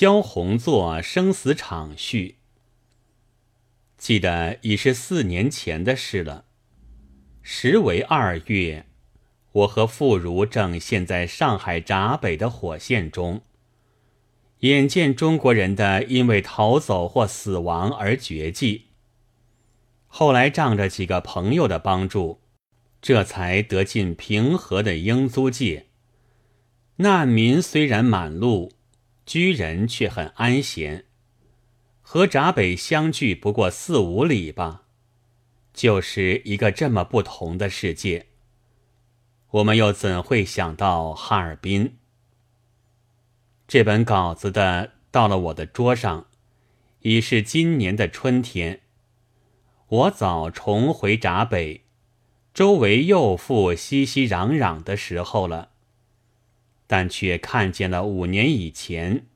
萧红作《生死场序》，记得已是四年前的事了。时为二月，我和妇孺正陷在上海闸北的火线中，眼见中国人的因为逃走或死亡而绝迹。后来仗着几个朋友的帮助，这才得进平和的英租界。难民虽然满路。居人却很安闲，和闸北相距不过四五里吧，就是一个这么不同的世界。我们又怎会想到哈尔滨？这本稿子的到了我的桌上，已是今年的春天。我早重回闸北，周围又复熙熙攘攘的时候了。但却看见了五年以前，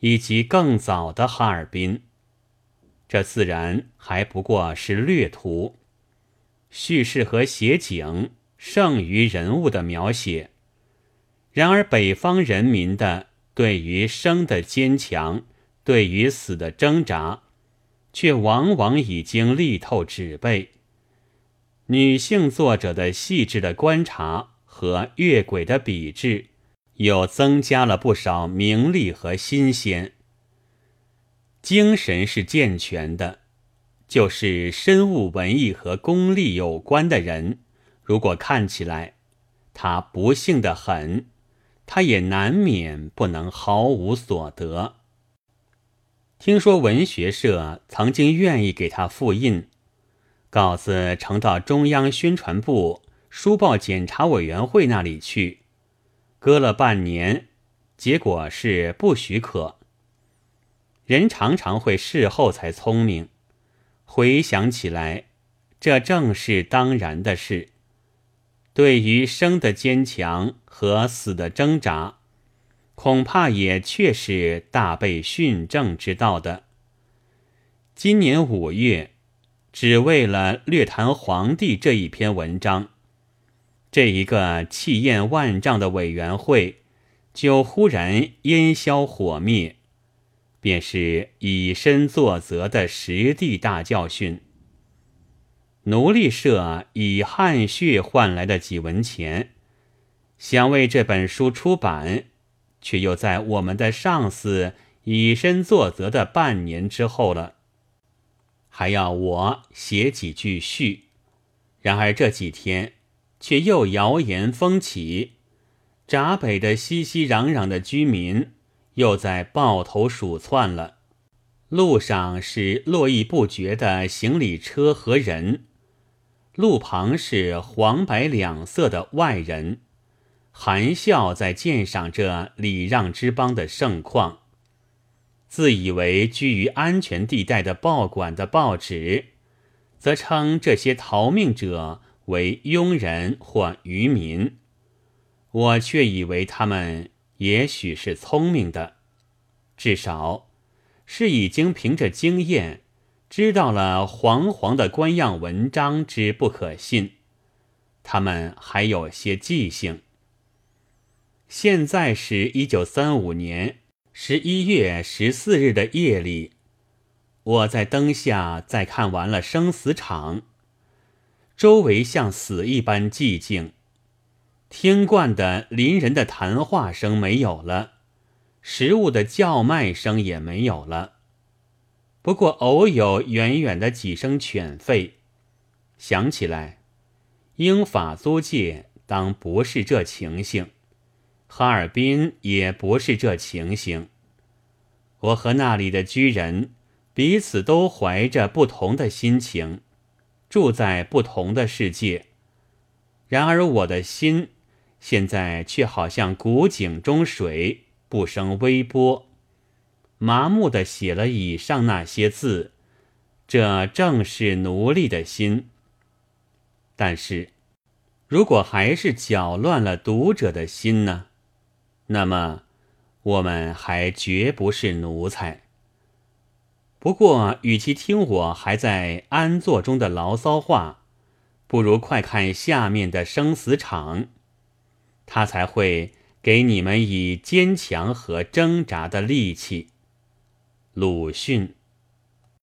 以及更早的哈尔滨。这自然还不过是略图，叙事和写景胜于人物的描写。然而北方人民的对于生的坚强，对于死的挣扎，却往往已经力透纸背。女性作者的细致的观察和越轨的笔致。又增加了不少名利和新鲜。精神是健全的，就是深悟文艺和功利有关的人，如果看起来他不幸的很，他也难免不能毫无所得。听说文学社曾经愿意给他复印，稿子呈到中央宣传部书报检查委员会那里去。搁了半年，结果是不许可。人常常会事后才聪明，回想起来，这正是当然的事。对于生的坚强和死的挣扎，恐怕也确是大被训正之道的。今年五月，只为了略谈皇帝这一篇文章。这一个气焰万丈的委员会，就忽然烟消火灭，便是以身作则的实地大教训。奴隶社以汗血换来的几文钱，想为这本书出版，却又在我们的上司以身作则的半年之后了，还要我写几句序。然而这几天。却又谣言风起，闸北的熙熙攘攘的居民又在抱头鼠窜了。路上是络绎不绝的行李车和人，路旁是黄白两色的外人，含笑在鉴赏着礼让之邦的盛况。自以为居于安全地带的报馆的报纸，则称这些逃命者。为庸人或愚民，我却以为他们也许是聪明的，至少是已经凭着经验知道了黄黄的官样文章之不可信。他们还有些记性。现在是一九三五年十一月十四日的夜里，我在灯下再看完了《生死场》。周围像死一般寂静，听惯的邻人的谈话声没有了，食物的叫卖声也没有了。不过偶有远远的几声犬吠，想起来，英法租界当不是这情形，哈尔滨也不是这情形。我和那里的居人彼此都怀着不同的心情。住在不同的世界，然而我的心现在却好像古井中水，不生微波，麻木的写了以上那些字。这正是奴隶的心。但是，如果还是搅乱了读者的心呢？那么，我们还绝不是奴才。不过，与其听我还在安坐中的牢骚话，不如快看下面的生死场，他才会给你们以坚强和挣扎的力气。鲁迅。